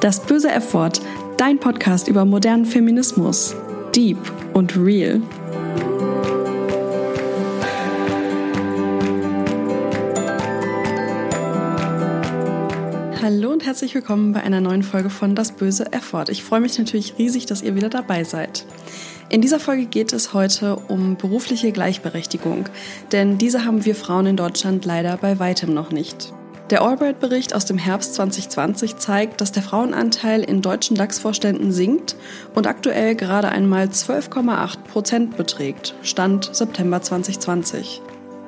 Das böse F-Wort, dein Podcast über modernen Feminismus. Deep und real. Hallo und herzlich willkommen bei einer neuen Folge von Das böse F-Wort. Ich freue mich natürlich riesig, dass ihr wieder dabei seid. In dieser Folge geht es heute um berufliche Gleichberechtigung, denn diese haben wir Frauen in Deutschland leider bei weitem noch nicht. Der Albright-Bericht aus dem Herbst 2020 zeigt, dass der Frauenanteil in deutschen DAX-Vorständen sinkt und aktuell gerade einmal 12,8 Prozent beträgt, Stand September 2020.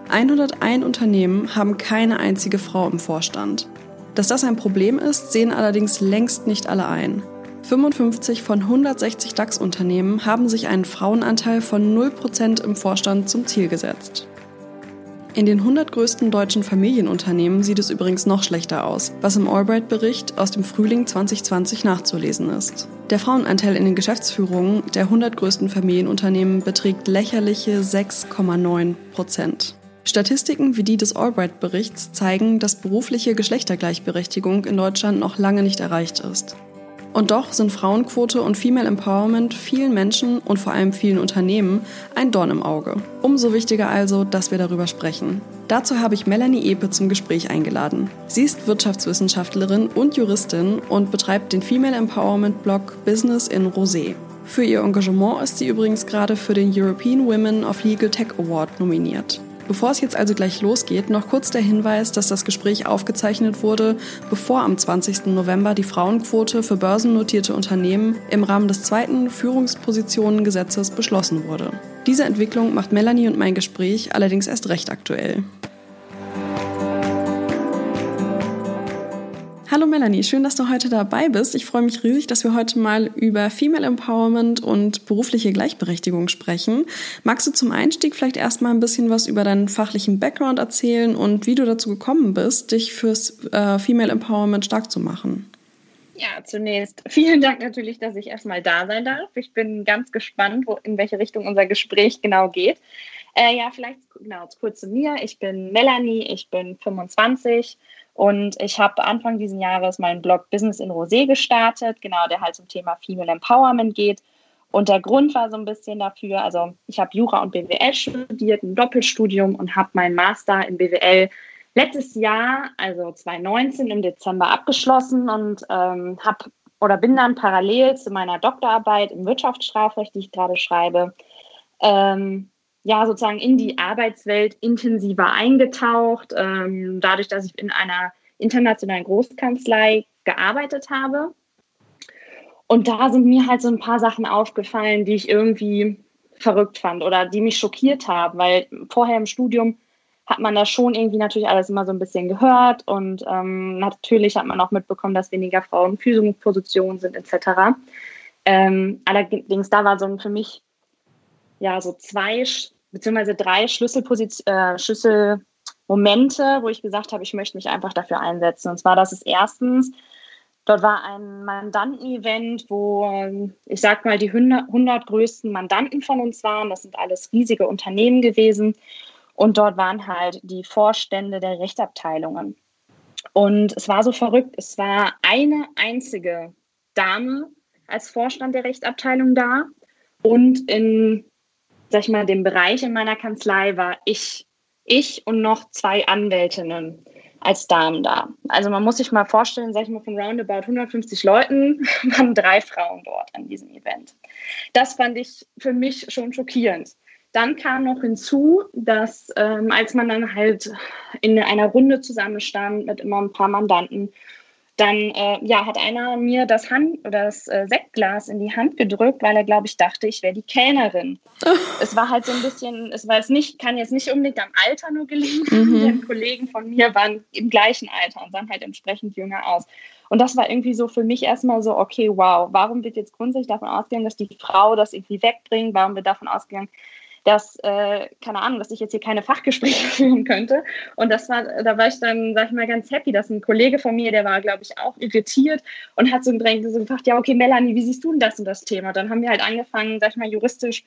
101 Unternehmen haben keine einzige Frau im Vorstand. Dass das ein Problem ist, sehen allerdings längst nicht alle ein. 55 von 160 DAX-Unternehmen haben sich einen Frauenanteil von 0% im Vorstand zum Ziel gesetzt. In den 100 größten deutschen Familienunternehmen sieht es übrigens noch schlechter aus, was im Albright-Bericht aus dem Frühling 2020 nachzulesen ist. Der Frauenanteil in den Geschäftsführungen der 100 größten Familienunternehmen beträgt lächerliche 6,9 Prozent. Statistiken wie die des Albright-Berichts zeigen, dass berufliche Geschlechtergleichberechtigung in Deutschland noch lange nicht erreicht ist. Und doch sind Frauenquote und Female Empowerment vielen Menschen und vor allem vielen Unternehmen ein Dorn im Auge. Umso wichtiger also, dass wir darüber sprechen. Dazu habe ich Melanie Epe zum Gespräch eingeladen. Sie ist Wirtschaftswissenschaftlerin und Juristin und betreibt den Female Empowerment Blog Business in Rosé. Für ihr Engagement ist sie übrigens gerade für den European Women of Legal Tech Award nominiert. Bevor es jetzt also gleich losgeht, noch kurz der Hinweis, dass das Gespräch aufgezeichnet wurde, bevor am 20. November die Frauenquote für börsennotierte Unternehmen im Rahmen des zweiten Führungspositionengesetzes beschlossen wurde. Diese Entwicklung macht Melanie und mein Gespräch allerdings erst recht aktuell. Hallo Melanie, schön, dass du heute dabei bist. Ich freue mich riesig, dass wir heute mal über Female Empowerment und berufliche Gleichberechtigung sprechen. Magst du zum Einstieg vielleicht erstmal ein bisschen was über deinen fachlichen Background erzählen und wie du dazu gekommen bist, dich fürs äh, Female Empowerment stark zu machen? Ja, zunächst vielen Dank natürlich, dass ich erstmal da sein darf. Ich bin ganz gespannt, wo, in welche Richtung unser Gespräch genau geht. Äh, ja, vielleicht genau kurz zu mir. Ich bin Melanie, ich bin 25 und ich habe Anfang dieses Jahres meinen Blog Business in Rosé gestartet, genau, der halt zum Thema Female Empowerment geht. Und der Grund war so ein bisschen dafür, also ich habe Jura und BWL studiert, ein Doppelstudium und habe meinen Master in BWL letztes Jahr, also 2019 im Dezember abgeschlossen und ähm, habe oder bin dann parallel zu meiner Doktorarbeit im Wirtschaftsstrafrecht, die ich gerade schreibe, ähm, ja sozusagen in die Arbeitswelt intensiver eingetaucht, ähm, dadurch, dass ich in einer internationalen Großkanzlei gearbeitet habe. Und da sind mir halt so ein paar Sachen aufgefallen, die ich irgendwie verrückt fand oder die mich schockiert haben, weil vorher im Studium hat man da schon irgendwie natürlich alles immer so ein bisschen gehört und ähm, natürlich hat man auch mitbekommen, dass weniger Frauen in Führungspositionen sind etc. Ähm, allerdings da war so für mich ja so zwei beziehungsweise drei Schlüsselposition, äh, Schlüsselmomente, wo ich gesagt habe, ich möchte mich einfach dafür einsetzen. Und zwar, das ist erstens, dort war ein Mandanten-Event, wo ich sag mal die 100, 100 größten Mandanten von uns waren. Das sind alles riesige Unternehmen gewesen. Und dort waren halt die Vorstände der Rechtsabteilungen. Und es war so verrückt, es war eine einzige Dame als Vorstand der Rechtsabteilung da und in, sag ich mal, dem Bereich in meiner Kanzlei war ich, ich und noch zwei Anwältinnen als Damen da. Also man muss sich mal vorstellen, sag ich mal, von roundabout 150 Leuten waren drei Frauen dort an diesem Event. Das fand ich für mich schon schockierend. Dann kam noch hinzu, dass ähm, als man dann halt in einer Runde zusammenstand mit immer ein paar Mandanten, dann äh, ja, hat einer mir das, Hand oder das äh, Sektglas in die Hand gedrückt, weil er, glaube ich, dachte, ich wäre die Kellnerin. es war halt so ein bisschen, es war jetzt nicht, kann jetzt nicht unbedingt am Alter nur gelingen, mhm. denn Kollegen von mir waren im gleichen Alter und sahen halt entsprechend jünger aus. Und das war irgendwie so für mich erstmal so, okay, wow, warum wird jetzt grundsätzlich davon ausgegangen, dass die Frau das irgendwie wegbringt? Warum wird davon ausgegangen, dass, äh, keine Ahnung, dass ich jetzt hier keine Fachgespräche führen könnte. Und das war, da war ich dann, sag ich mal, ganz happy, dass ein Kollege von mir, der war, glaube ich, auch irritiert und hat so gedrängt, so gefragt, ja, okay, Melanie, wie siehst du denn das und das Thema? Dann haben wir halt angefangen, sag ich mal, juristisch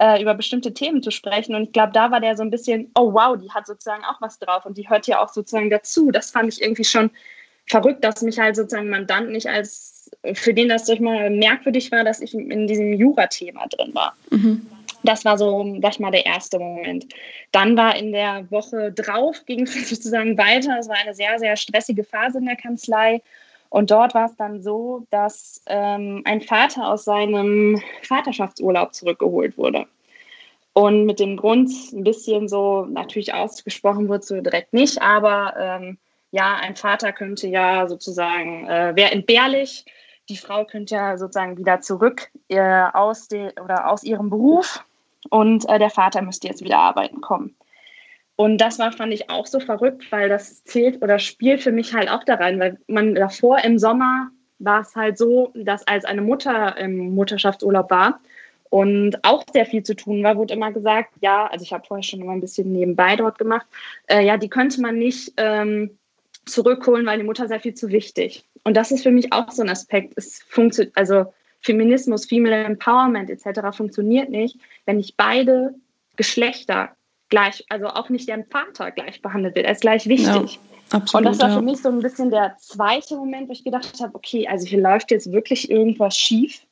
äh, über bestimmte Themen zu sprechen. Und ich glaube, da war der so ein bisschen, oh wow, die hat sozusagen auch was drauf und die hört ja auch sozusagen dazu. Das fand ich irgendwie schon verrückt, dass mich halt sozusagen Mandant nicht als für den das durch mal merkwürdig war, dass ich in diesem Jura-Thema drin war. Mhm. Das war so, sag ich mal, der erste Moment. Dann war in der Woche drauf, ging es sozusagen weiter. Es war eine sehr, sehr stressige Phase in der Kanzlei. Und dort war es dann so, dass ähm, ein Vater aus seinem Vaterschaftsurlaub zurückgeholt wurde. Und mit dem Grund ein bisschen so, natürlich ausgesprochen wurde so direkt nicht, aber ähm, ja, ein Vater könnte ja sozusagen, äh, wäre entbehrlich, die Frau könnte ja sozusagen wieder zurück äh, aus, de, oder aus ihrem Beruf und äh, der Vater müsste jetzt wieder arbeiten kommen. Und das war, fand ich auch so verrückt, weil das zählt oder spielt für mich halt auch da rein, weil man davor im Sommer war es halt so, dass als eine Mutter im Mutterschaftsurlaub war, und auch sehr viel zu tun war, wurde immer gesagt, ja, also ich habe vorher schon immer ein bisschen nebenbei dort gemacht, äh, ja, die könnte man nicht ähm, zurückholen, weil die Mutter sehr viel zu wichtig. Und das ist für mich auch so ein Aspekt. Es funktioniert, also Feminismus, Female Empowerment etc. funktioniert nicht, wenn nicht beide Geschlechter gleich, also auch nicht der Vater gleich behandelt wird. Er ist gleich wichtig. Ja, absolut, und das war für mich so ein bisschen der zweite Moment, wo ich gedacht habe, okay, also hier läuft jetzt wirklich irgendwas schief.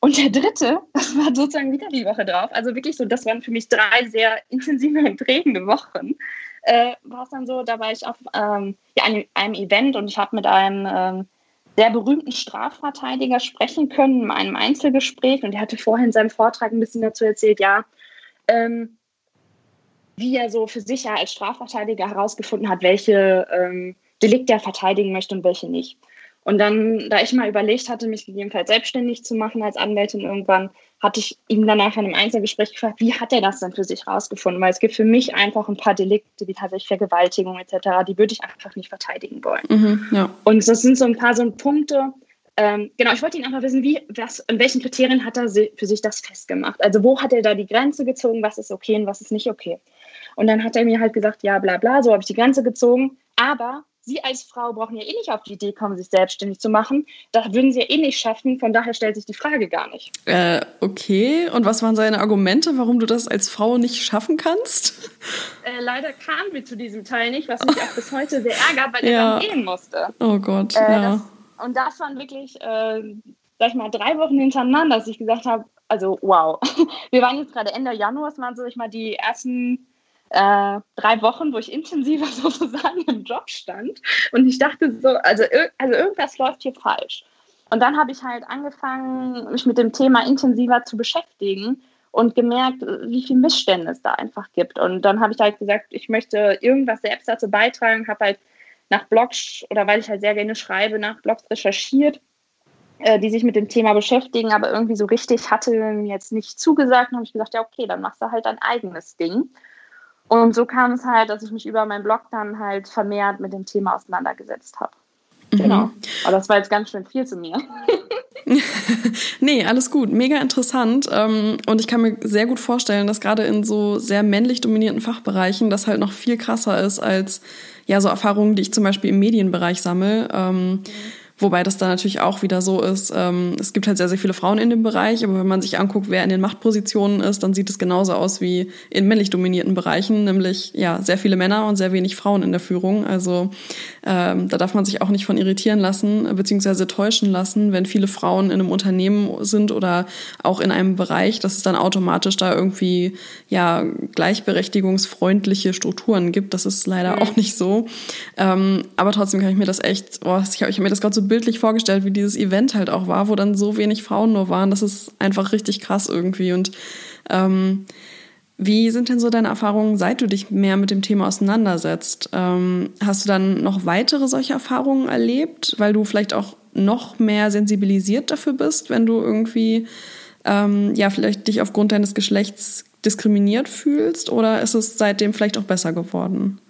Und der dritte, das war sozusagen wieder die Woche drauf. Also wirklich so, das waren für mich drei sehr intensive und prägende Wochen. Äh, war es dann so, da war ich auf ähm, ja, einem, einem, Event und ich habe mit einem ähm, sehr berühmten Strafverteidiger sprechen können in einem Einzelgespräch und er hatte vorhin in seinem Vortrag ein bisschen dazu erzählt, ja, ähm, wie er so für sich ja als Strafverteidiger herausgefunden hat, welche ähm, Delikte er verteidigen möchte und welche nicht. Und dann, da ich mal überlegt hatte, mich gegebenenfalls selbstständig zu machen als Anwältin irgendwann, hatte ich ihm danach in einem Einzelgespräch gefragt, wie hat er das denn für sich rausgefunden? Weil es gibt für mich einfach ein paar Delikte, wie tatsächlich Vergewaltigung etc., die würde ich einfach nicht verteidigen wollen. Mhm, ja. Und das sind so ein paar so Punkte, ähm, genau, ich wollte ihn einfach wissen, wie, was, in welchen Kriterien hat er für sich das festgemacht? Also wo hat er da die Grenze gezogen, was ist okay und was ist nicht okay? Und dann hat er mir halt gesagt, ja, bla bla, so habe ich die Grenze gezogen, aber Sie als Frau brauchen ja eh nicht auf die Idee kommen, sich selbstständig zu machen. Das würden Sie ja eh nicht schaffen. Von daher stellt sich die Frage gar nicht. Äh, okay. Und was waren seine Argumente, warum du das als Frau nicht schaffen kannst? Äh, leider kamen wir zu diesem Teil nicht, was mich auch bis heute sehr ärgert, weil ja. er dann gehen musste. Oh Gott. Äh, ja. Das, und das waren wirklich, äh, sag ich mal, drei Wochen hintereinander, dass ich gesagt habe, also wow. Wir waren jetzt gerade Ende Januar, es waren so ich mal die ersten äh, drei Wochen, wo ich intensiver sozusagen im Job stand. Und ich dachte so, also, also irgendwas läuft hier falsch. Und dann habe ich halt angefangen, mich mit dem Thema intensiver zu beschäftigen und gemerkt, wie viel Missstände es da einfach gibt. Und dann habe ich halt gesagt, ich möchte irgendwas selbst dazu beitragen, habe halt nach Blogs oder weil ich halt sehr gerne schreibe, nach Blogs recherchiert, äh, die sich mit dem Thema beschäftigen, aber irgendwie so richtig hatte mir jetzt nicht zugesagt. Und habe ich gesagt, ja, okay, dann machst du halt dein eigenes Ding. Und so kam es halt, dass ich mich über meinen Blog dann halt vermehrt mit dem Thema auseinandergesetzt habe. Mhm. Genau. Aber das war jetzt ganz schön viel zu mir. nee, alles gut. Mega interessant. Ähm, und ich kann mir sehr gut vorstellen, dass gerade in so sehr männlich dominierten Fachbereichen das halt noch viel krasser ist als ja so Erfahrungen, die ich zum Beispiel im Medienbereich sammle. Ähm, mhm Wobei das da natürlich auch wieder so ist, ähm, es gibt halt sehr, sehr viele Frauen in dem Bereich, aber wenn man sich anguckt, wer in den Machtpositionen ist, dann sieht es genauso aus wie in männlich dominierten Bereichen, nämlich ja sehr viele Männer und sehr wenig Frauen in der Führung. Also ähm, da darf man sich auch nicht von irritieren lassen, beziehungsweise täuschen lassen, wenn viele Frauen in einem Unternehmen sind oder auch in einem Bereich, dass es dann automatisch da irgendwie ja gleichberechtigungsfreundliche Strukturen gibt. Das ist leider mhm. auch nicht so. Ähm, aber trotzdem kann ich mir das echt, oh, ich habe hab mir das gerade so bildlich vorgestellt, wie dieses Event halt auch war, wo dann so wenig Frauen nur waren. Das ist einfach richtig krass irgendwie. Und ähm, wie sind denn so deine Erfahrungen, seit du dich mehr mit dem Thema auseinandersetzt? Ähm, hast du dann noch weitere solche Erfahrungen erlebt, weil du vielleicht auch noch mehr sensibilisiert dafür bist, wenn du irgendwie ähm, ja vielleicht dich aufgrund deines Geschlechts diskriminiert fühlst? Oder ist es seitdem vielleicht auch besser geworden?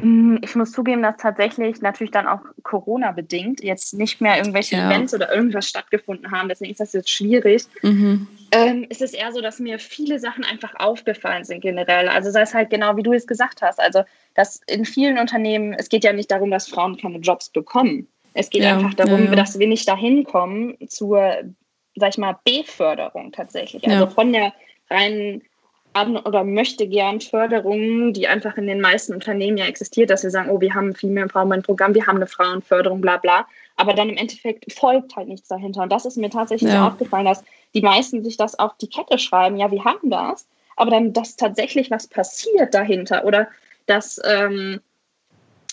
Mm, ich muss zugeben, dass tatsächlich natürlich dann auch Corona-bedingt jetzt nicht mehr irgendwelche ja. Events oder irgendwas stattgefunden haben. Deswegen ist das jetzt schwierig. Mhm. Ähm, es ist eher so, dass mir viele Sachen einfach aufgefallen sind generell. Also sei es halt genau, wie du es gesagt hast. Also, dass in vielen Unternehmen, es geht ja nicht darum, dass Frauen keine Jobs bekommen. Es geht ja, einfach darum, ja, dass wir nicht dahin kommen zur, sag ich mal, Beförderung tatsächlich. Also von der reinen oder möchte gern Förderungen, die einfach in den meisten Unternehmen ja existiert, dass wir sagen, oh, wir haben ein Female Empowerment Programm, wir haben eine Frauenförderung, bla bla. aber dann im Endeffekt folgt halt nichts dahinter. Und das ist mir tatsächlich ja. aufgefallen, dass die meisten sich das auf die Kette schreiben, ja, wir haben das, aber dann, dass tatsächlich was passiert dahinter oder dass ähm,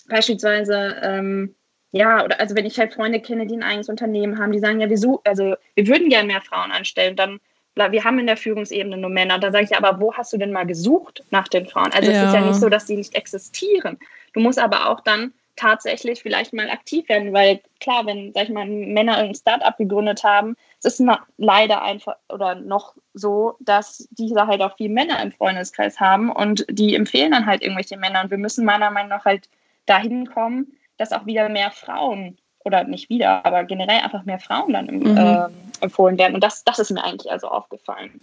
beispielsweise, ähm, ja, oder also wenn ich halt Freunde kenne, die ein eigenes Unternehmen haben, die sagen, ja, wir, such, also, wir würden gerne mehr Frauen anstellen, dann wir haben in der Führungsebene nur Männer. Da sage ich, aber wo hast du denn mal gesucht nach den Frauen? Also ja. es ist ja nicht so, dass die nicht existieren. Du musst aber auch dann tatsächlich vielleicht mal aktiv werden, weil klar, wenn, sag ich mal, Männer ein Startup gegründet haben, es ist leider einfach oder noch so, dass diese halt auch viele Männer im Freundeskreis haben und die empfehlen dann halt irgendwelche Männer und wir müssen meiner Meinung nach halt dahin kommen, dass auch wieder mehr Frauen oder nicht wieder, aber generell einfach mehr Frauen dann mhm. äh, empfohlen werden und das, das ist mir eigentlich also aufgefallen.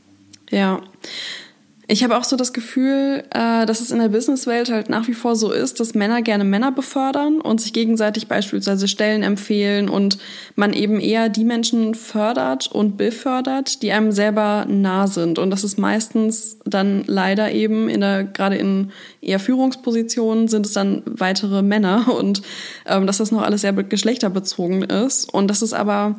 Ja, ich habe auch so das Gefühl, äh, dass es in der Businesswelt halt nach wie vor so ist, dass Männer gerne Männer befördern und sich gegenseitig beispielsweise Stellen empfehlen und man eben eher die Menschen fördert und befördert, die einem selber nah sind. Und das ist meistens dann leider eben in der, gerade in eher Führungspositionen sind es dann weitere Männer und ähm, dass das noch alles sehr geschlechterbezogen ist. Und das ist aber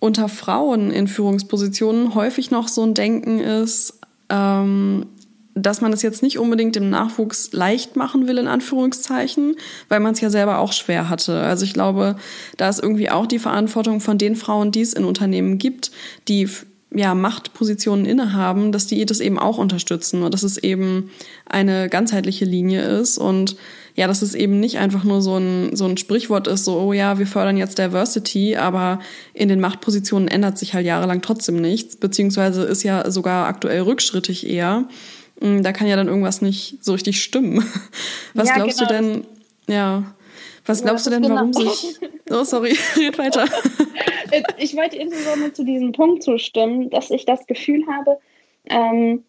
unter Frauen in Führungspositionen häufig noch so ein Denken ist, ähm, dass man es jetzt nicht unbedingt dem Nachwuchs leicht machen will, in Anführungszeichen, weil man es ja selber auch schwer hatte. Also ich glaube, da ist irgendwie auch die Verantwortung von den Frauen, die es in Unternehmen gibt, die ja, Machtpositionen innehaben, dass die das eben auch unterstützen und dass es eben eine ganzheitliche Linie ist und ja, dass es eben nicht einfach nur so ein, so ein Sprichwort ist, so, oh ja, wir fördern jetzt Diversity, aber in den Machtpositionen ändert sich halt jahrelang trotzdem nichts, beziehungsweise ist ja sogar aktuell rückschrittig eher. Hm, da kann ja dann irgendwas nicht so richtig stimmen. Was ja, glaubst genau. du denn, ja, was glaubst ja, du denn, genau. warum sich. Oh, sorry, red weiter. ich wollte insbesondere zu diesem Punkt zustimmen, dass ich das Gefühl habe, ähm,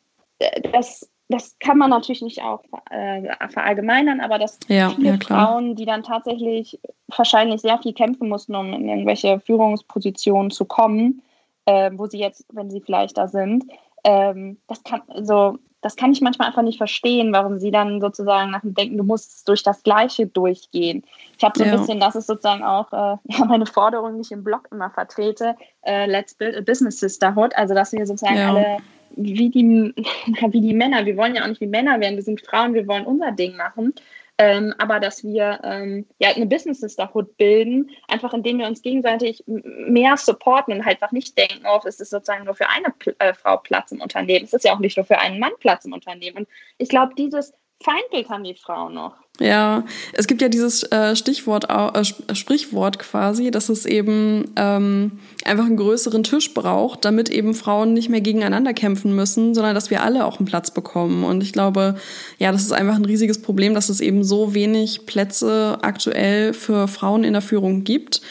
dass das kann man natürlich nicht auch äh, verallgemeinern, aber dass ja, viele ja, Frauen, die dann tatsächlich wahrscheinlich sehr viel kämpfen mussten, um in irgendwelche Führungspositionen zu kommen, äh, wo sie jetzt, wenn sie vielleicht da sind, ähm, das kann also das kann ich manchmal einfach nicht verstehen, warum sie dann sozusagen nach dem Denken, du musst durch das Gleiche durchgehen. Ich habe so ein ja. bisschen, das ist sozusagen auch äh, ja, meine Forderung, die ich im Blog immer vertrete, äh, Let's Build a Business Sisterhood, also dass wir sozusagen alle wie die, wie die Männer, wir wollen ja auch nicht wie Männer werden, wir sind Frauen, wir wollen unser Ding machen. Ähm, aber dass wir ähm, ja eine Business Sisterhood bilden, einfach indem wir uns gegenseitig mehr supporten und halt einfach nicht denken, oh, es ist sozusagen nur für eine äh, Frau Platz im Unternehmen. Es ist ja auch nicht nur für einen Mann Platz im Unternehmen. Und ich glaube, dieses Feindbild haben die Frauen noch. Ja, es gibt ja dieses äh, Stichwort, äh, Sprichwort quasi, dass es eben ähm, einfach einen größeren Tisch braucht, damit eben Frauen nicht mehr gegeneinander kämpfen müssen, sondern dass wir alle auch einen Platz bekommen. Und ich glaube, ja, das ist einfach ein riesiges Problem, dass es eben so wenig Plätze aktuell für Frauen in der Führung gibt,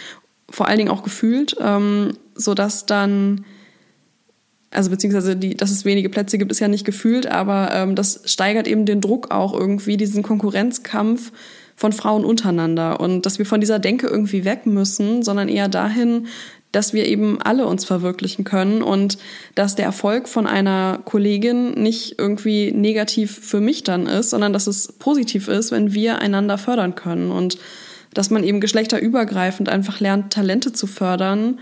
vor allen Dingen auch gefühlt, ähm, sodass dann also beziehungsweise die, dass es wenige Plätze gibt, ist ja nicht gefühlt, aber ähm, das steigert eben den Druck auch irgendwie, diesen Konkurrenzkampf von Frauen untereinander. Und dass wir von dieser Denke irgendwie weg müssen, sondern eher dahin, dass wir eben alle uns verwirklichen können und dass der Erfolg von einer Kollegin nicht irgendwie negativ für mich dann ist, sondern dass es positiv ist, wenn wir einander fördern können. Und dass man eben geschlechterübergreifend einfach lernt, Talente zu fördern,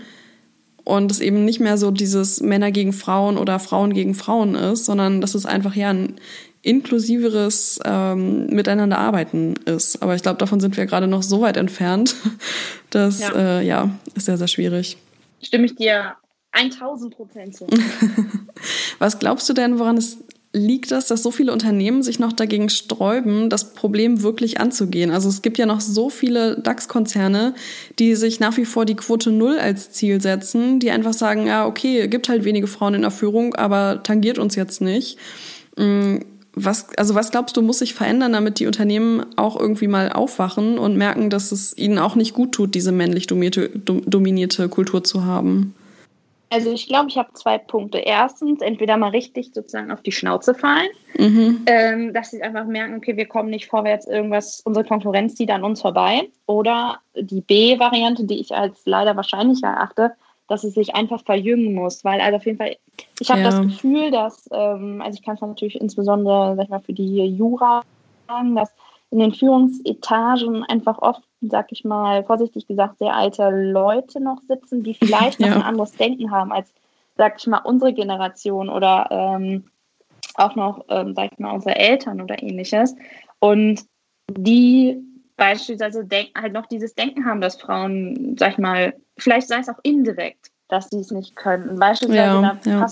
und es eben nicht mehr so dieses Männer gegen Frauen oder Frauen gegen Frauen ist, sondern dass es einfach ja ein inklusiveres ähm, Miteinander arbeiten ist. Aber ich glaube, davon sind wir gerade noch so weit entfernt. Das ja. Äh, ja, ist sehr, sehr schwierig. Stimme ich dir 1000 Prozent zu. Was glaubst du denn, woran es liegt das, dass so viele Unternehmen sich noch dagegen sträuben, das Problem wirklich anzugehen? Also es gibt ja noch so viele DAX-Konzerne, die sich nach wie vor die Quote Null als Ziel setzen, die einfach sagen, ja, okay, gibt halt wenige Frauen in der Führung, aber tangiert uns jetzt nicht. Mm, was, also was glaubst du, muss sich verändern, damit die Unternehmen auch irgendwie mal aufwachen und merken, dass es ihnen auch nicht gut tut, diese männlich dominierte, dominierte Kultur zu haben? Also ich glaube, ich habe zwei Punkte. Erstens, entweder mal richtig sozusagen auf die Schnauze fallen, mhm. ähm, dass sie einfach merken, okay, wir kommen nicht vorwärts, irgendwas, unsere Konkurrenz zieht an uns vorbei. Oder die B-Variante, die ich als leider wahrscheinlich erachte, dass es sich einfach verjüngen muss. Weil also auf jeden Fall, ich habe ja. das Gefühl, dass, ähm, also ich kann es natürlich insbesondere, sag ich mal, für die Jura sagen, dass in den Führungsetagen einfach oft, sag ich mal, vorsichtig gesagt, sehr alte Leute noch sitzen, die vielleicht noch ja. ein anderes Denken haben als, sag ich mal, unsere Generation oder ähm, auch noch, ähm, sag ich mal, unsere Eltern oder ähnliches. Und die beispielsweise halt noch dieses Denken haben, dass Frauen, sag ich mal, vielleicht sei es auch indirekt, dass sie es nicht können. Beispielsweise ja, da, ja.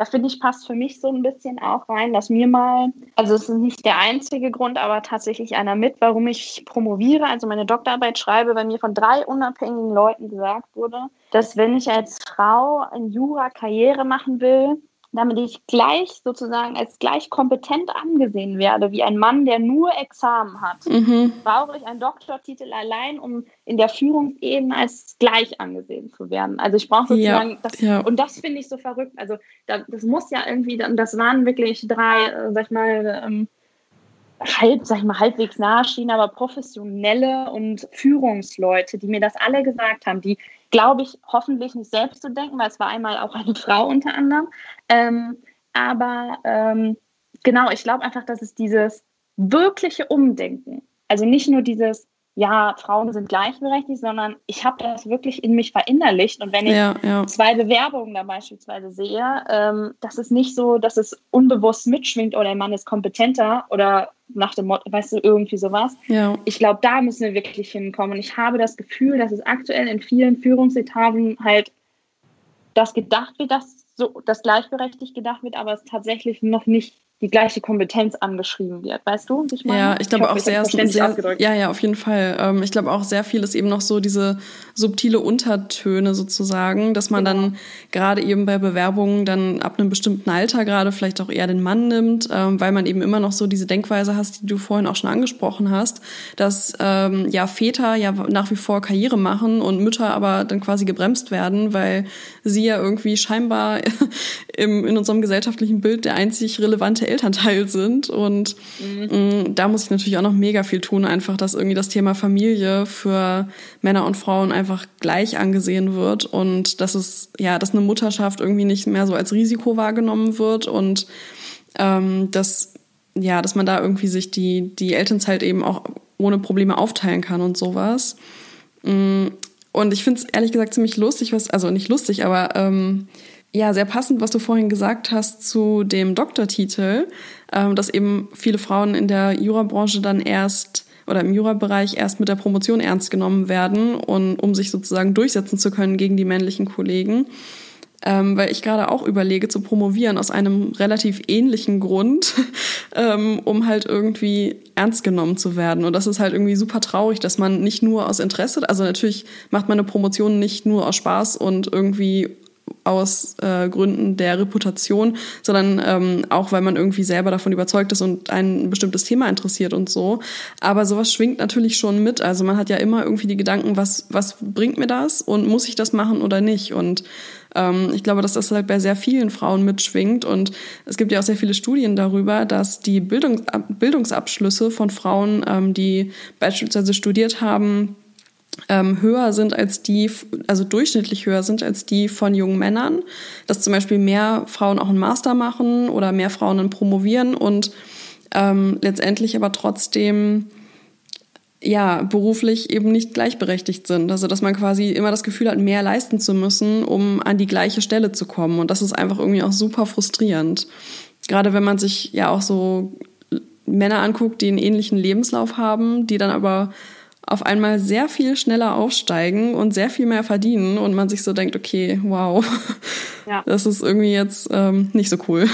Da finde ich, passt für mich so ein bisschen auch rein, dass mir mal, also es ist nicht der einzige Grund, aber tatsächlich einer mit, warum ich promoviere, also meine Doktorarbeit schreibe, weil mir von drei unabhängigen Leuten gesagt wurde, dass wenn ich als Frau in Jura Karriere machen will, damit ich gleich sozusagen als gleich kompetent angesehen werde wie ein Mann, der nur Examen hat, mhm. brauche ich einen Doktortitel allein, um in der Führungsebene als gleich angesehen zu werden. Also ich brauche sozusagen, ja, das, ja. und das finde ich so verrückt. Also das, das muss ja irgendwie, das waren wirklich drei, äh, sag ich mal, ähm, halb, sag ich mal, halbwegs nahestehen, aber professionelle und Führungsleute, die mir das alle gesagt haben, die glaube ich, hoffentlich nicht selbst zu denken, weil es war einmal auch eine Frau unter anderem. Ähm, aber ähm, genau, ich glaube einfach, dass es dieses wirkliche Umdenken, also nicht nur dieses, ja, Frauen sind gleichberechtigt, sondern ich habe das wirklich in mich verinnerlicht. Und wenn ich ja, ja. zwei Bewerbungen da beispielsweise sehe, ähm, das ist nicht so, dass es unbewusst mitschwingt oder der Mann ist kompetenter oder nach dem Motto, weißt du, irgendwie sowas. Ja. Ich glaube, da müssen wir wirklich hinkommen. Und ich habe das Gefühl, dass es aktuell in vielen Führungsetagen halt das gedacht wird, dass so das gleichberechtigt gedacht wird, aber es tatsächlich noch nicht die gleiche Kompetenz angeschrieben wird. Weißt du? Ich meine? Ja, ich glaube auch sehr, sehr ja, ja, auf jeden Fall. Ähm, ich glaube auch sehr viel ist eben noch so diese subtile Untertöne sozusagen, dass man genau. dann gerade eben bei Bewerbungen dann ab einem bestimmten Alter gerade vielleicht auch eher den Mann nimmt, ähm, weil man eben immer noch so diese Denkweise hast, die du vorhin auch schon angesprochen hast, dass ähm, ja Väter ja nach wie vor Karriere machen und Mütter aber dann quasi gebremst werden, weil sie ja irgendwie scheinbar im, in unserem gesellschaftlichen Bild der einzig relevante Elternteil sind. Und mhm. mh, mm, da muss ich natürlich auch noch mega viel tun, einfach, dass irgendwie das Thema Familie für Männer und Frauen einfach gleich angesehen wird und dass es, ja, dass eine Mutterschaft irgendwie nicht mehr so als Risiko wahrgenommen wird und ähm, dass, ja, dass man da irgendwie sich die, die Elternzeit eben auch ohne Probleme aufteilen kann und sowas. Mm, und ich finde es ehrlich gesagt ziemlich lustig, was, also nicht lustig, aber ähm, ja, sehr passend, was du vorhin gesagt hast zu dem Doktortitel, ähm, dass eben viele Frauen in der Jurabranche dann erst oder im Jurabereich erst mit der Promotion ernst genommen werden und um sich sozusagen durchsetzen zu können gegen die männlichen Kollegen. Ähm, weil ich gerade auch überlege zu promovieren aus einem relativ ähnlichen Grund, ähm, um halt irgendwie ernst genommen zu werden. Und das ist halt irgendwie super traurig, dass man nicht nur aus Interesse, also natürlich macht man eine Promotion nicht nur aus Spaß und irgendwie aus äh, Gründen der Reputation, sondern ähm, auch, weil man irgendwie selber davon überzeugt ist und ein bestimmtes Thema interessiert und so. Aber sowas schwingt natürlich schon mit. Also man hat ja immer irgendwie die Gedanken, was, was bringt mir das und muss ich das machen oder nicht? Und ähm, ich glaube, dass das halt bei sehr vielen Frauen mitschwingt. Und es gibt ja auch sehr viele Studien darüber, dass die Bildungs Bildungsabschlüsse von Frauen, ähm, die beispielsweise studiert haben, ähm, höher sind als die, also durchschnittlich höher sind als die von jungen Männern, dass zum Beispiel mehr Frauen auch einen Master machen oder mehr Frauen dann promovieren und ähm, letztendlich aber trotzdem ja beruflich eben nicht gleichberechtigt sind. Also dass man quasi immer das Gefühl hat, mehr leisten zu müssen, um an die gleiche Stelle zu kommen. Und das ist einfach irgendwie auch super frustrierend. Gerade wenn man sich ja auch so Männer anguckt, die einen ähnlichen Lebenslauf haben, die dann aber auf einmal sehr viel schneller aufsteigen und sehr viel mehr verdienen und man sich so denkt, okay, wow, ja. das ist irgendwie jetzt ähm, nicht so cool.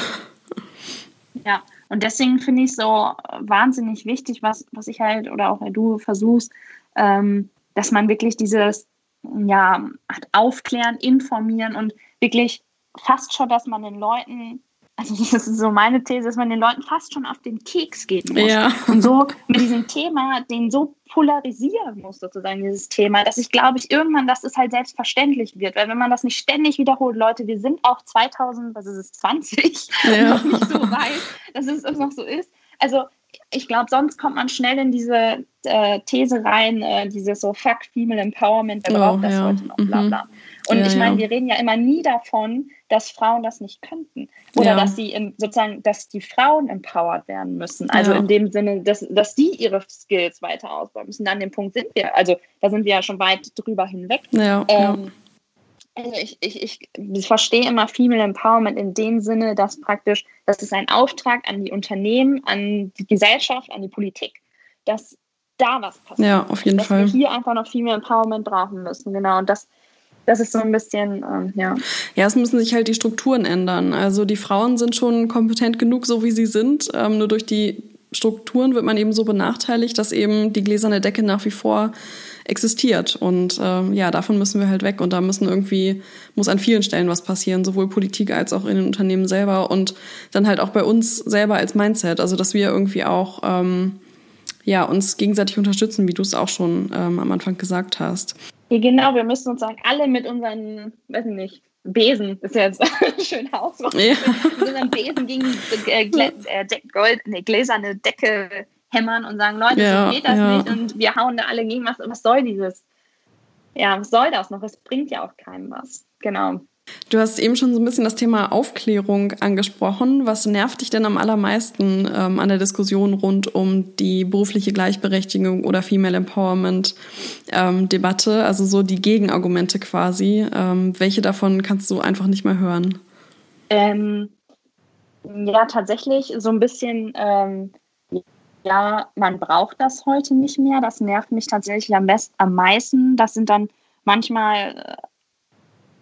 Ja, und deswegen finde ich so wahnsinnig wichtig, was, was ich halt oder auch du versuchst, ähm, dass man wirklich dieses ja, aufklären, informieren und wirklich fast schon, dass man den Leuten also das ist so meine These, dass man den Leuten fast schon auf den Keks gehen muss. Ja. Und so mit diesem Thema, den so polarisieren muss, sozusagen, dieses Thema, dass ich glaube ich irgendwann, dass es halt selbstverständlich wird. Weil wenn man das nicht ständig wiederholt, Leute, wir sind auch 2000, was ist es, 20, ja. noch nicht so weit, dass es noch so ist. Also ich glaube, sonst kommt man schnell in diese äh, These rein, äh, dieses so Fuck Female Empowerment, wer braucht oh, das ja. heute noch, bla mhm. bla. Und ja, ich meine, ja. wir reden ja immer nie davon, dass Frauen das nicht könnten. Oder ja. dass sie in, sozusagen, dass die Frauen empowered werden müssen. Also in dem Sinne, dass, dass die ihre Skills weiter ausbauen müssen. An dem Punkt sind wir. Also da sind wir ja schon weit drüber hinweg. Ähm, also ich, ich, ich verstehe immer Female Empowerment in dem Sinne, dass praktisch, das ist ein Auftrag an die Unternehmen, an die Gesellschaft, an die Politik, dass da was passiert. Ja, auf jeden dass Fall. Dass wir hier einfach noch Female Empowerment brauchen müssen, genau. Und das, das ist so ein bisschen, ähm, ja. Ja, es müssen sich halt die Strukturen ändern. Also die Frauen sind schon kompetent genug, so wie sie sind. Ähm, nur durch die Strukturen wird man eben so benachteiligt, dass eben die gläserne Decke nach wie vor existiert. Und ähm, ja, davon müssen wir halt weg. Und da müssen irgendwie, muss an vielen Stellen was passieren, sowohl Politik als auch in den Unternehmen selber und dann halt auch bei uns selber als Mindset. Also dass wir irgendwie auch ähm, ja, uns gegenseitig unterstützen, wie du es auch schon ähm, am Anfang gesagt hast. Ja, genau, wir müssen uns sagen, alle mit unseren, weiß ich nicht, Besen, ist jetzt ein schöner Ausdruck, ja. mit unseren Besen gegen äh, Glä äh, Gold, nee, gläserne Decke hämmern und sagen, Leute, ja, so geht das ja. nicht und wir hauen da alle gegen was. Was soll dieses? Ja, was soll das noch? Es bringt ja auch keinem was. Genau. Du hast eben schon so ein bisschen das Thema Aufklärung angesprochen. Was nervt dich denn am allermeisten ähm, an der Diskussion rund um die berufliche Gleichberechtigung oder Female Empowerment ähm, Debatte? Also so die Gegenargumente quasi. Ähm, welche davon kannst du einfach nicht mehr hören? Ähm, ja, tatsächlich so ein bisschen ähm, ja, man braucht das heute nicht mehr. Das nervt mich tatsächlich am, best, am meisten. Das sind dann manchmal, äh,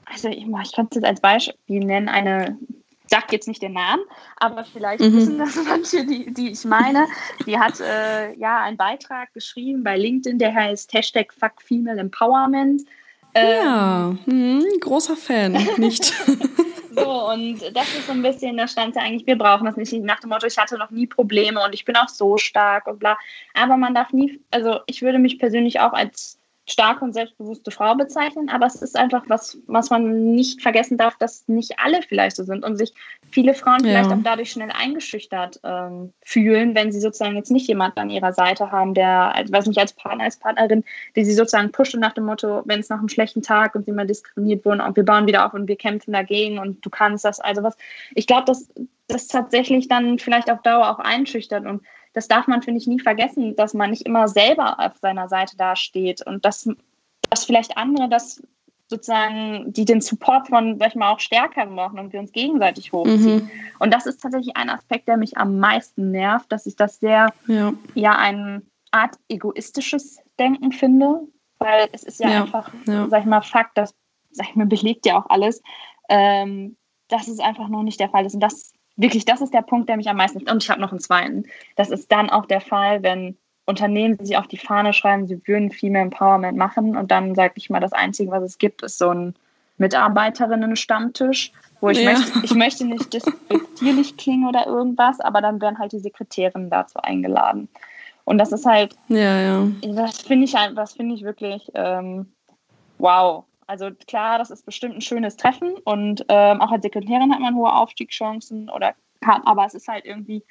also ich, ich könnte es als Beispiel nennen, eine, ich sage jetzt nicht den Namen, aber vielleicht mhm. wissen das manche, die, die ich meine. Die hat äh, ja einen Beitrag geschrieben bei LinkedIn, der heißt Hashtag Fuck Female Empowerment. Ja, ähm, hm, großer Fan, nicht? So, und das ist so ein bisschen, da stand ja eigentlich, wir brauchen das nicht. Nach dem Motto, ich hatte noch nie Probleme und ich bin auch so stark und bla. Aber man darf nie, also ich würde mich persönlich auch als starke und selbstbewusste Frau bezeichnen, aber es ist einfach was, was man nicht vergessen darf, dass nicht alle vielleicht so sind und sich viele Frauen ja. vielleicht auch dadurch schnell eingeschüchtert ähm, fühlen, wenn sie sozusagen jetzt nicht jemanden an ihrer Seite haben, der, also, weiß nicht, als Partner, als Partnerin, die sie sozusagen pusht und nach dem Motto, wenn es nach einem schlechten Tag und sie mal diskriminiert wurden und wir bauen wieder auf und wir kämpfen dagegen und du kannst das, also was. Ich glaube, dass das tatsächlich dann vielleicht auf Dauer auch einschüchtert und das darf man, finde ich, nie vergessen, dass man nicht immer selber auf seiner Seite dasteht und dass, dass vielleicht andere das sozusagen, die den Support von, sag ich mal, auch stärker machen und wir uns gegenseitig hochziehen. Mhm. Und das ist tatsächlich ein Aspekt, der mich am meisten nervt, dass ich das sehr, ja, ja eine Art egoistisches Denken finde, weil es ist ja, ja einfach, ja. sag ich mal, Fakt, das, sag ich mal, belegt ja auch alles, ähm, dass es einfach noch nicht der Fall ist. Und das wirklich, das ist der Punkt, der mich am meisten. Und ich habe noch einen zweiten. Das ist dann auch der Fall, wenn Unternehmen sich auf die Fahne schreiben, sie würden Female Empowerment machen und dann sage ich mal, das Einzige, was es gibt, ist so ein Mitarbeiterinnen-Stammtisch, wo ich, ja. möchte, ich möchte nicht despektierlich klingen oder irgendwas, aber dann werden halt die Sekretärinnen dazu eingeladen. Und das ist halt, ja, ja. das finde ich, das finde ich wirklich ähm, wow. Also klar, das ist bestimmt ein schönes Treffen und ähm, auch als Sekretärin hat man hohe Aufstiegschancen oder kann, aber es ist halt irgendwie,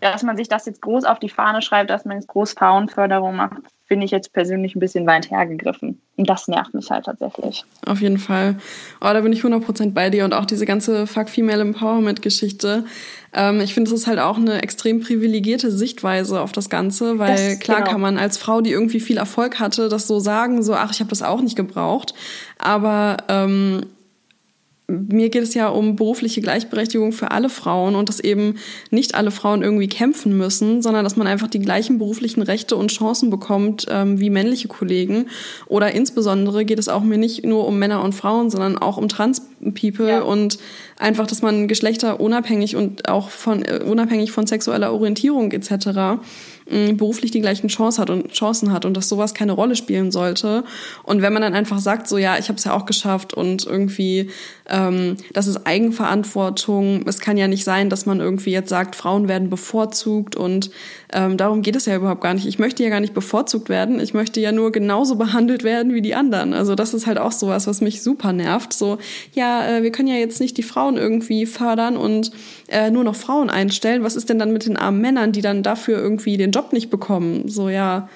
dass man sich das jetzt groß auf die Fahne schreibt, dass man jetzt groß Frauenförderung macht, finde ich jetzt persönlich ein bisschen weit hergegriffen. Und das nervt mich halt tatsächlich. Auf jeden Fall. Oh, da bin ich 100% bei dir. Und auch diese ganze Fuck Female Empowerment-Geschichte. Ähm, ich finde, es ist halt auch eine extrem privilegierte Sichtweise auf das Ganze, weil das, klar genau. kann man als Frau, die irgendwie viel Erfolg hatte, das so sagen, so, ach, ich habe das auch nicht gebraucht. Aber ähm, mir geht es ja um berufliche Gleichberechtigung für alle Frauen und dass eben nicht alle Frauen irgendwie kämpfen müssen, sondern dass man einfach die gleichen beruflichen Rechte und Chancen bekommt ähm, wie männliche Kollegen. Oder insbesondere geht es auch mir nicht nur um Männer und Frauen, sondern auch um Trans-People ja. und einfach, dass man Geschlechter unabhängig und auch von äh, unabhängig von sexueller Orientierung etc beruflich die gleichen Chance hat und Chancen hat und dass sowas keine Rolle spielen sollte. Und wenn man dann einfach sagt, so ja, ich habe es ja auch geschafft und irgendwie, ähm, das ist Eigenverantwortung. Es kann ja nicht sein, dass man irgendwie jetzt sagt, Frauen werden bevorzugt und ähm, darum geht es ja überhaupt gar nicht. Ich möchte ja gar nicht bevorzugt werden. Ich möchte ja nur genauso behandelt werden wie die anderen. Also das ist halt auch sowas, was mich super nervt. So, ja, äh, wir können ja jetzt nicht die Frauen irgendwie fördern und äh, nur noch Frauen einstellen. Was ist denn dann mit den armen Männern, die dann dafür irgendwie den Job nicht bekommen. So, ja.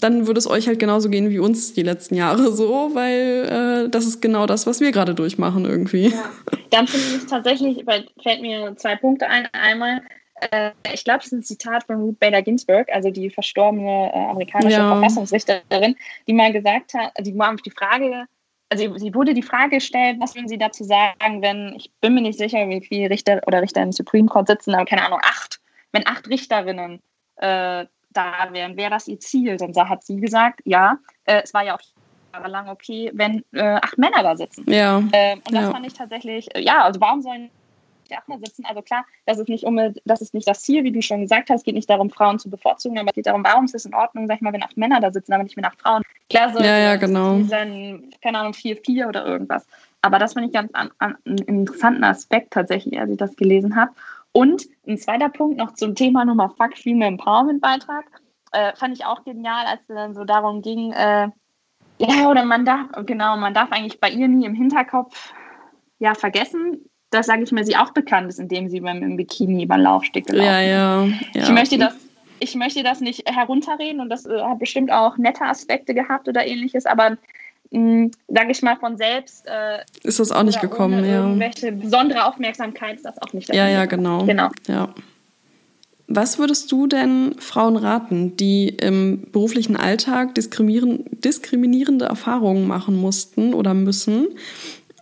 dann würde es euch halt genauso gehen wie uns die letzten Jahre so, weil äh, das ist genau das, was wir gerade durchmachen irgendwie. Ja. Dann finde ich tatsächlich, fällt mir zwei Punkte ein. Einmal, äh, ich glaube, es ist ein Zitat von Ruth Bader Ginsburg, also die verstorbene äh, amerikanische ja. Verfassungsrichterin, die mal gesagt hat, die mal auf die Frage, also sie wurde die Frage gestellt, was würden Sie dazu sagen, wenn, ich bin mir nicht sicher, wie viele Richter oder Richter im Supreme Court sitzen, aber keine Ahnung, acht, wenn acht Richterinnen äh, da wären, wäre das ihr Ziel? Dann hat sie gesagt, ja, äh, es war ja auch jahrelang okay, wenn äh, acht Männer da sitzen. Ja. Ähm, und das ja. fand ich tatsächlich, äh, ja, also warum sollen die acht mehr sitzen? Also klar, das ist nicht um, das ist nicht das Ziel, wie du schon gesagt hast, es geht nicht darum, Frauen zu bevorzugen, aber es geht darum, warum ist es in Ordnung, sag ich mal, wenn acht Männer da sitzen, aber nicht wenn acht Frauen. Klar, so ja, ja, genau. dann, keine Ahnung, vier, vier oder irgendwas. Aber das fand ich ganz an, an, einen interessanten Aspekt tatsächlich, als ich das gelesen habe. Und ein zweiter Punkt noch zum Thema nochmal Fuck Female Empowerment Beitrag. Äh, fand ich auch genial, als es dann so darum ging, äh, ja, oder man darf, genau, man darf eigentlich bei ihr nie im Hinterkopf ja vergessen, dass, sage ich mal, sie auch bekannt ist, indem sie beim im Bikini über den Laufsteg gelaufen ja, ja, ja. Ich möchte das, ich möchte das nicht herunterreden und das äh, hat bestimmt auch nette Aspekte gehabt oder ähnliches, aber sage ich mal, von selbst. Äh, ist das auch nicht gekommen, ja. Irgendwelche besondere Aufmerksamkeit ist das auch nicht. Ja, ja, genau. genau. Ja. Was würdest du denn Frauen raten, die im beruflichen Alltag diskriminierende Erfahrungen machen mussten oder müssen?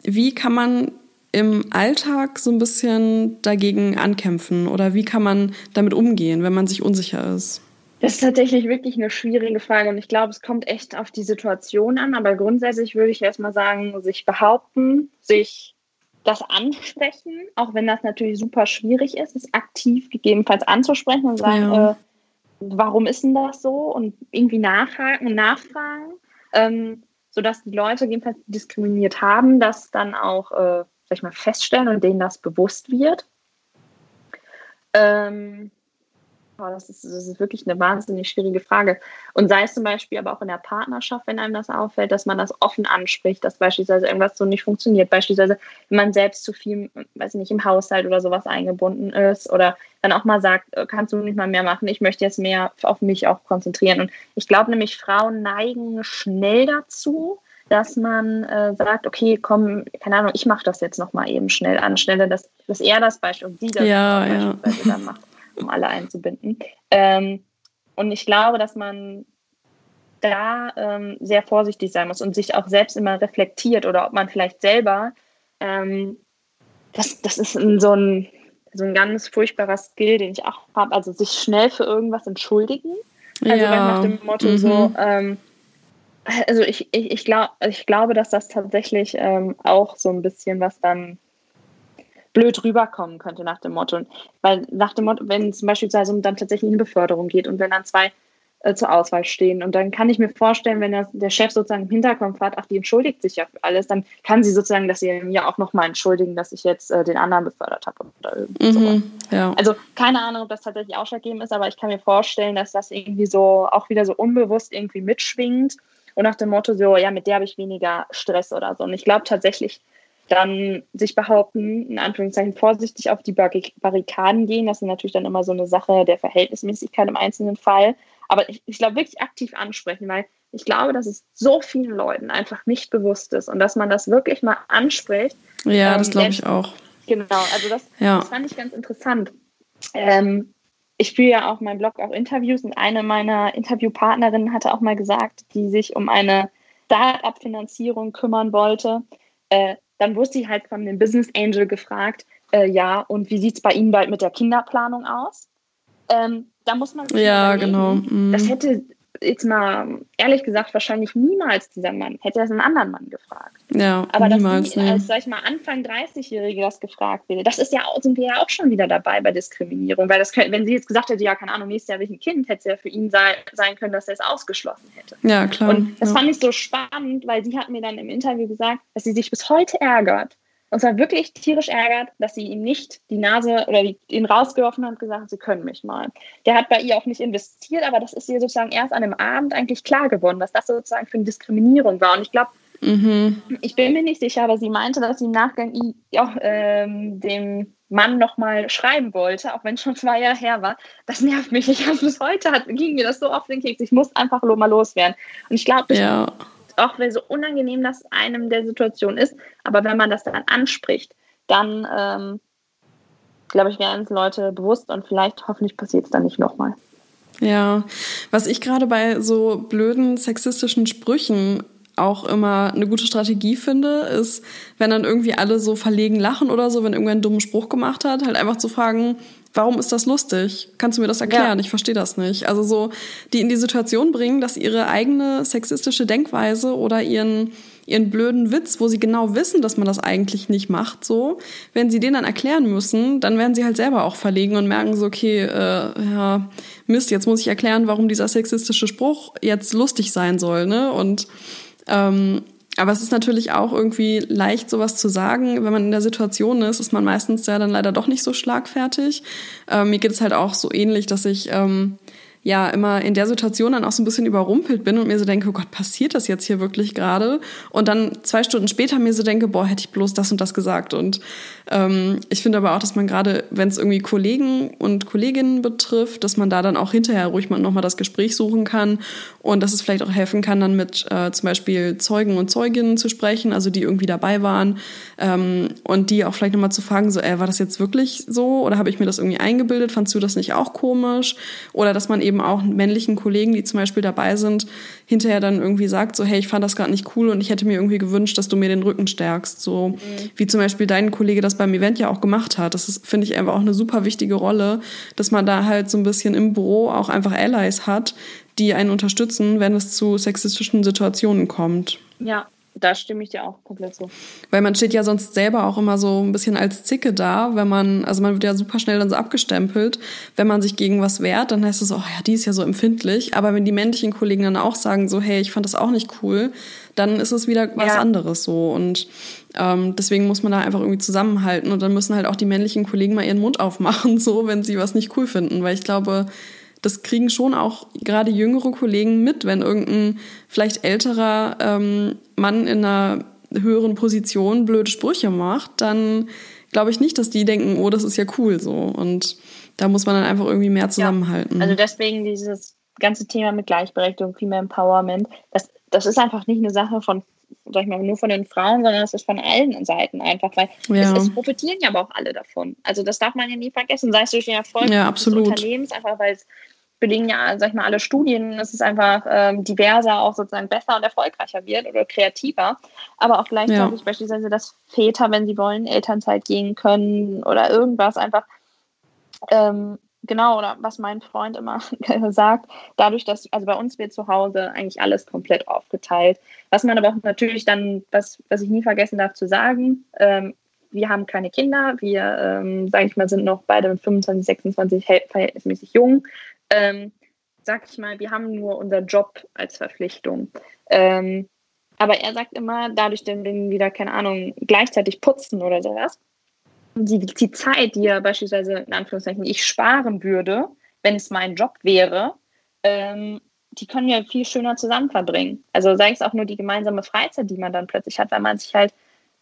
Wie kann man im Alltag so ein bisschen dagegen ankämpfen oder wie kann man damit umgehen, wenn man sich unsicher ist? Das ist tatsächlich wirklich eine schwierige Frage und ich glaube, es kommt echt auf die Situation an, aber grundsätzlich würde ich erstmal sagen, sich behaupten, sich das ansprechen, auch wenn das natürlich super schwierig ist, es aktiv gegebenenfalls anzusprechen und sagen, ja. äh, warum ist denn das so und irgendwie nachhaken und nachfragen, ähm, sodass die Leute gegebenenfalls diskriminiert haben, das dann auch, äh, sag ich mal, feststellen und denen das bewusst wird. Ähm, das, ist, das ist wirklich eine wahnsinnig schwierige Frage. Und sei es zum Beispiel aber auch in der Partnerschaft, wenn einem das auffällt, dass man das offen anspricht, dass beispielsweise irgendwas so nicht funktioniert. Beispielsweise, wenn man selbst zu viel, weiß nicht, im Haushalt oder sowas eingebunden ist oder dann auch mal sagt, äh, kannst du nicht mal mehr machen, ich möchte jetzt mehr auf mich auch konzentrieren. Und ich glaube nämlich, Frauen neigen schnell dazu, dass man äh, sagt, okay, komm, keine Ahnung, ich mache das jetzt nochmal eben schnell anstelle, dass, dass er das Beispiel und sie das ja, ja. dann macht um alle einzubinden. Ähm, und ich glaube, dass man da ähm, sehr vorsichtig sein muss und sich auch selbst immer reflektiert oder ob man vielleicht selber, ähm, das, das ist so ein, so ein ganz furchtbarer Skill, den ich auch habe, also sich schnell für irgendwas entschuldigen. Also ja. nach dem Motto mhm. so, ähm, also ich, ich, ich, glaub, ich glaube, dass das tatsächlich ähm, auch so ein bisschen was dann blöd rüberkommen könnte nach dem Motto. Weil nach dem Motto, wenn zum Beispiel um dann tatsächlich eine Beförderung geht und wenn dann zwei äh, zur Auswahl stehen und dann kann ich mir vorstellen, wenn das, der Chef sozusagen im Hinterkopf hat, ach, die entschuldigt sich ja für alles, dann kann sie sozusagen dass sie mir auch nochmal entschuldigen, dass ich jetzt äh, den anderen befördert habe oder irgendwie mhm, ja. Also keine Ahnung, ob das tatsächlich ausschlaggebend ist, aber ich kann mir vorstellen, dass das irgendwie so auch wieder so unbewusst irgendwie mitschwingt und nach dem Motto so, ja, mit der habe ich weniger Stress oder so. Und ich glaube tatsächlich, dann sich behaupten, in Anführungszeichen vorsichtig auf die Barrikaden gehen. Das ist natürlich dann immer so eine Sache der Verhältnismäßigkeit im einzelnen Fall. Aber ich, ich glaube, wirklich aktiv ansprechen, weil ich glaube, dass es so vielen Leuten einfach nicht bewusst ist und dass man das wirklich mal anspricht. Ja, ähm, das glaube ich auch. Genau, also das, ja. das fand ich ganz interessant. Ähm, ich führe ja auch meinen Blog auch Interviews und eine meiner Interviewpartnerinnen hatte auch mal gesagt, die sich um eine Start-up-Finanzierung kümmern wollte. Äh, dann wurde sie halt von dem Business Angel gefragt, äh, ja, und wie sieht es bei Ihnen bald mit der Kinderplanung aus? Ähm, da muss man sich Ja, genau. Mhm. Das hätte jetzt mal ehrlich gesagt wahrscheinlich niemals dieser Mann, hätte er einen anderen Mann gefragt. Ja, aber niemals, dass die, als, sag ich mal, Anfang 30-Jährige das gefragt wird, das ist ja auch, sind wir ja auch schon wieder dabei bei Diskriminierung, weil das können, wenn sie jetzt gesagt hätte, ja, keine Ahnung, nächstes Jahr will ich ein Kind, hätte es ja für ihn sei, sein können, dass er es ausgeschlossen hätte. Ja, klar. Und das ja. fand ich so spannend, weil sie hat mir dann im Interview gesagt, dass sie sich bis heute ärgert, und zwar wirklich tierisch ärgert, dass sie ihm nicht die Nase oder die, ihn rausgeworfen hat und gesagt, sie können mich mal. Der hat bei ihr auch nicht investiert, aber das ist ihr sozusagen erst an dem Abend eigentlich klar geworden, was das sozusagen für eine Diskriminierung war. Und ich glaube, Mhm. Ich bin mir nicht sicher, aber sie meinte, dass sie im Nachgang auch ähm, dem Mann nochmal schreiben wollte, auch wenn schon zwei Jahre her war. Das nervt mich. Ich habe bis heute hat, ging mir das so auf den Keks. Ich muss einfach mal loswerden. Und ich glaube, ja. Auch wenn so unangenehm das einem der Situation ist, aber wenn man das dann anspricht, dann ähm, glaube ich, werden es Leute bewusst und vielleicht hoffentlich passiert es dann nicht nochmal. Ja, was ich gerade bei so blöden sexistischen Sprüchen auch immer eine gute Strategie finde, ist, wenn dann irgendwie alle so verlegen lachen oder so, wenn irgendwer einen dummen Spruch gemacht hat, halt einfach zu fragen, warum ist das lustig? Kannst du mir das erklären? Ja. Ich verstehe das nicht. Also so, die in die Situation bringen, dass ihre eigene sexistische Denkweise oder ihren ihren blöden Witz, wo sie genau wissen, dass man das eigentlich nicht macht, so, wenn sie den dann erklären müssen, dann werden sie halt selber auch verlegen und merken so, okay, äh, ja, Mist, jetzt muss ich erklären, warum dieser sexistische Spruch jetzt lustig sein soll, ne? Und ähm, aber es ist natürlich auch irgendwie leicht, sowas zu sagen. Wenn man in der Situation ist, ist man meistens ja dann leider doch nicht so schlagfertig. Ähm, mir geht es halt auch so ähnlich, dass ich ähm, ja immer in der Situation dann auch so ein bisschen überrumpelt bin und mir so denke, oh Gott, passiert das jetzt hier wirklich gerade? Und dann zwei Stunden später mir so denke, boah, hätte ich bloß das und das gesagt. Und ähm, ich finde aber auch, dass man gerade, wenn es irgendwie Kollegen und Kolleginnen betrifft, dass man da dann auch hinterher ruhig mal nochmal das Gespräch suchen kann und dass es vielleicht auch helfen kann, dann mit äh, zum Beispiel Zeugen und Zeuginnen zu sprechen, also die irgendwie dabei waren ähm, und die auch vielleicht nochmal zu fragen, so, ey, war das jetzt wirklich so oder habe ich mir das irgendwie eingebildet? Fandst du das nicht auch komisch? Oder dass man eben eben auch männlichen Kollegen, die zum Beispiel dabei sind, hinterher dann irgendwie sagt, so, hey, ich fand das gerade nicht cool und ich hätte mir irgendwie gewünscht, dass du mir den Rücken stärkst. So mhm. wie zum Beispiel dein Kollege das beim Event ja auch gemacht hat. Das ist, finde ich, einfach auch eine super wichtige Rolle, dass man da halt so ein bisschen im Büro auch einfach Allies hat, die einen unterstützen, wenn es zu sexistischen Situationen kommt. Ja, da stimme ich dir auch komplett so. Weil man steht ja sonst selber auch immer so ein bisschen als Zicke da, wenn man, also man wird ja super schnell dann so abgestempelt. Wenn man sich gegen was wehrt, dann heißt es, oh ja, die ist ja so empfindlich. Aber wenn die männlichen Kollegen dann auch sagen, so, hey, ich fand das auch nicht cool, dann ist es wieder was ja. anderes so. Und ähm, deswegen muss man da einfach irgendwie zusammenhalten. Und dann müssen halt auch die männlichen Kollegen mal ihren Mund aufmachen, so, wenn sie was nicht cool finden. Weil ich glaube, das kriegen schon auch gerade jüngere Kollegen mit, wenn irgendein vielleicht älterer ähm, Mann in einer höheren Position blöde Sprüche macht, dann glaube ich nicht, dass die denken, oh, das ist ja cool so. Und da muss man dann einfach irgendwie mehr zusammenhalten. Ja, also deswegen dieses ganze Thema mit Gleichberechtigung, Female Empowerment, das, das ist einfach nicht eine Sache von, sag ich mal, nur von den Frauen, sondern das ist von allen Seiten einfach, weil ja. es, es, profitieren ja aber auch alle davon. Also das darf man ja nie vergessen, sei es durch den Erfolg ja, des Unternehmens, einfach weil es belegen ja, sag ich mal, alle Studien, dass es einfach ähm, diverser, auch sozusagen besser und erfolgreicher wird oder kreativer. Aber auch gleichzeitig ja. beispielsweise, dass Väter, wenn sie wollen, Elternzeit gehen können oder irgendwas einfach. Ähm, genau, oder was mein Freund immer sagt, dadurch, dass, also bei uns wird zu Hause eigentlich alles komplett aufgeteilt. Was man aber auch natürlich dann, was, was ich nie vergessen darf zu sagen, ähm, wir haben keine Kinder, wir, ähm, sage ich mal, sind noch beide mit 25, 26 verhältnismäßig jung ähm, sag ich mal, wir haben nur unser Job als Verpflichtung. Ähm, aber er sagt immer, dadurch, dass wir wieder, keine Ahnung, gleichzeitig putzen oder sowas, die, die Zeit, die er beispielsweise in Anführungszeichen ich sparen würde, wenn es mein Job wäre, ähm, die können wir viel schöner zusammen verbringen. Also sei es auch nur die gemeinsame Freizeit, die man dann plötzlich hat, weil man sich halt,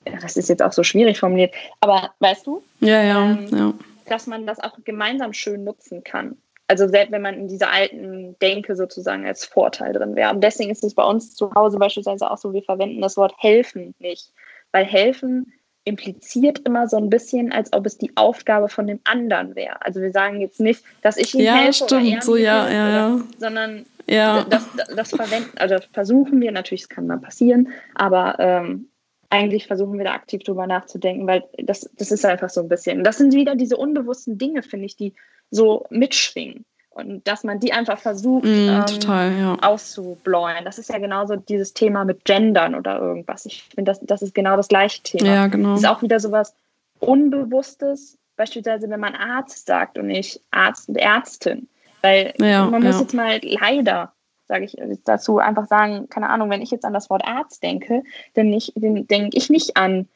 das ist jetzt auch so schwierig formuliert, aber weißt du, ja, ja, ähm, ja. dass man das auch gemeinsam schön nutzen kann also selbst wenn man in dieser alten Denke sozusagen als Vorteil drin wäre. Und deswegen ist es bei uns zu Hause beispielsweise auch so, wir verwenden das Wort helfen nicht, weil helfen impliziert immer so ein bisschen, als ob es die Aufgabe von dem anderen wäre. Also wir sagen jetzt nicht, dass ich ihm ja, helfe stimmt, oder so ja, ja, ja. sondern ja. das, das, verwenden, also das versuchen wir natürlich, es kann mal passieren, aber ähm, eigentlich versuchen wir da aktiv drüber nachzudenken, weil das, das ist einfach so ein bisschen. Das sind wieder diese unbewussten Dinge, finde ich, die so mitschwingen. Und dass man die einfach versucht mm, ähm, total, ja. auszubläuen. Das ist ja genauso dieses Thema mit Gendern oder irgendwas. Ich finde, das, das ist genau das gleiche Thema. Ja, genau. Das ist auch wieder so was Unbewusstes, beispielsweise wenn man Arzt sagt und nicht Arzt und Ärztin. Weil ja, man muss ja. jetzt mal leider, sage ich dazu, einfach sagen, keine Ahnung, wenn ich jetzt an das Wort Arzt denke, dann denke ich nicht an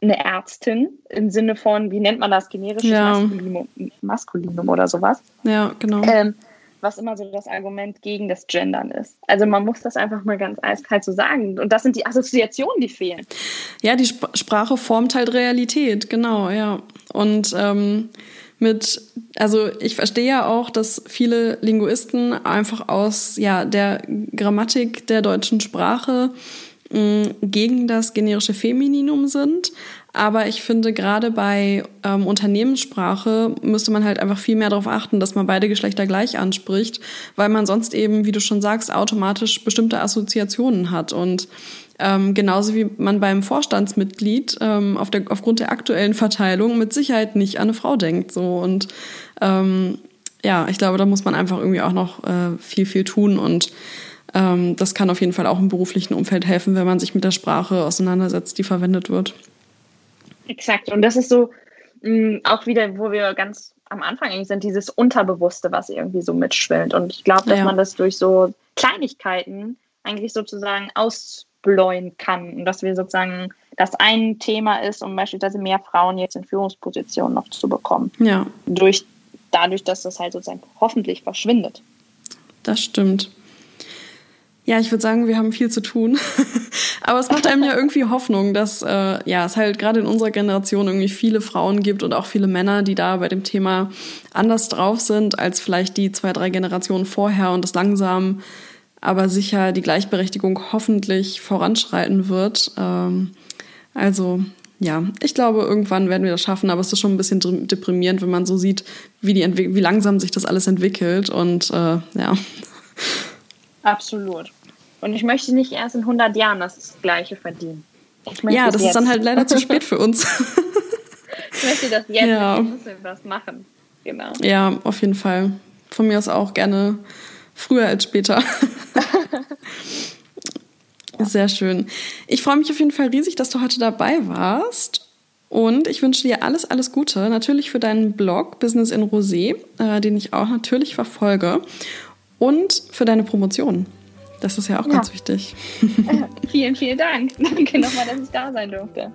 eine Ärztin im Sinne von, wie nennt man das, generisches ja. Maskulinum, Maskulinum, oder sowas. Ja, genau. Ähm, was immer so das Argument gegen das Gendern ist. Also man muss das einfach mal ganz eiskalt so sagen. Und das sind die Assoziationen, die fehlen. Ja, die Sp Sprache formt halt Realität, genau, ja. Und ähm, mit, also ich verstehe ja auch, dass viele Linguisten einfach aus ja, der Grammatik der deutschen Sprache gegen das generische Femininum sind. Aber ich finde, gerade bei ähm, Unternehmenssprache müsste man halt einfach viel mehr darauf achten, dass man beide Geschlechter gleich anspricht, weil man sonst eben, wie du schon sagst, automatisch bestimmte Assoziationen hat. Und ähm, genauso wie man beim Vorstandsmitglied ähm, auf der, aufgrund der aktuellen Verteilung mit Sicherheit nicht an eine Frau denkt. So. Und ähm, ja, ich glaube, da muss man einfach irgendwie auch noch äh, viel, viel tun. Und das kann auf jeden Fall auch im beruflichen Umfeld helfen, wenn man sich mit der Sprache auseinandersetzt, die verwendet wird. Exakt. Und das ist so mh, mm, auch wieder, wo wir ganz am Anfang eigentlich sind, dieses Unterbewusste, was irgendwie so mitschwillt. Und ich glaube, dass ja. man das durch so Kleinigkeiten eigentlich sozusagen ausbläuen kann. Und dass wir sozusagen das ein Thema ist, um beispielsweise mehr Frauen jetzt in Führungspositionen noch zu bekommen. Ja. Durch, dadurch, dass das halt sozusagen hoffentlich verschwindet. Das stimmt. Ja, ich würde sagen, wir haben viel zu tun. Aber es macht einem ja irgendwie Hoffnung, dass äh, ja, es halt gerade in unserer Generation irgendwie viele Frauen gibt und auch viele Männer, die da bei dem Thema anders drauf sind als vielleicht die zwei, drei Generationen vorher und das langsam aber sicher die Gleichberechtigung hoffentlich voranschreiten wird. Ähm, also ja, ich glaube, irgendwann werden wir das schaffen, aber es ist schon ein bisschen deprimierend, wenn man so sieht, wie, die wie langsam sich das alles entwickelt und äh, ja. Absolut. Und ich möchte nicht erst in 100 Jahren das Gleiche verdienen. Ja, das jetzt. ist dann halt leider zu spät für uns. ich möchte das jetzt, ja. ich muss was machen. Genau. Ja, auf jeden Fall. Von mir aus auch gerne früher als später. Sehr schön. Ich freue mich auf jeden Fall riesig, dass du heute dabei warst. Und ich wünsche dir alles, alles Gute. Natürlich für deinen Blog Business in Rosé, äh, den ich auch natürlich verfolge. Und für deine Promotion. Das ist ja auch ja. ganz wichtig. vielen, vielen Dank. Danke nochmal, dass ich da sein durfte.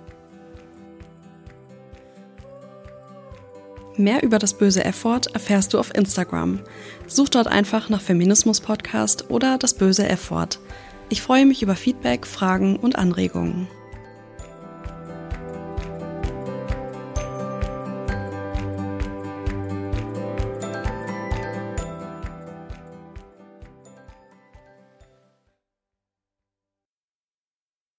Mehr über das böse F-Wort erfährst du auf Instagram. Such dort einfach nach Feminismus Podcast oder das böse F-Wort. Ich freue mich über Feedback, Fragen und Anregungen.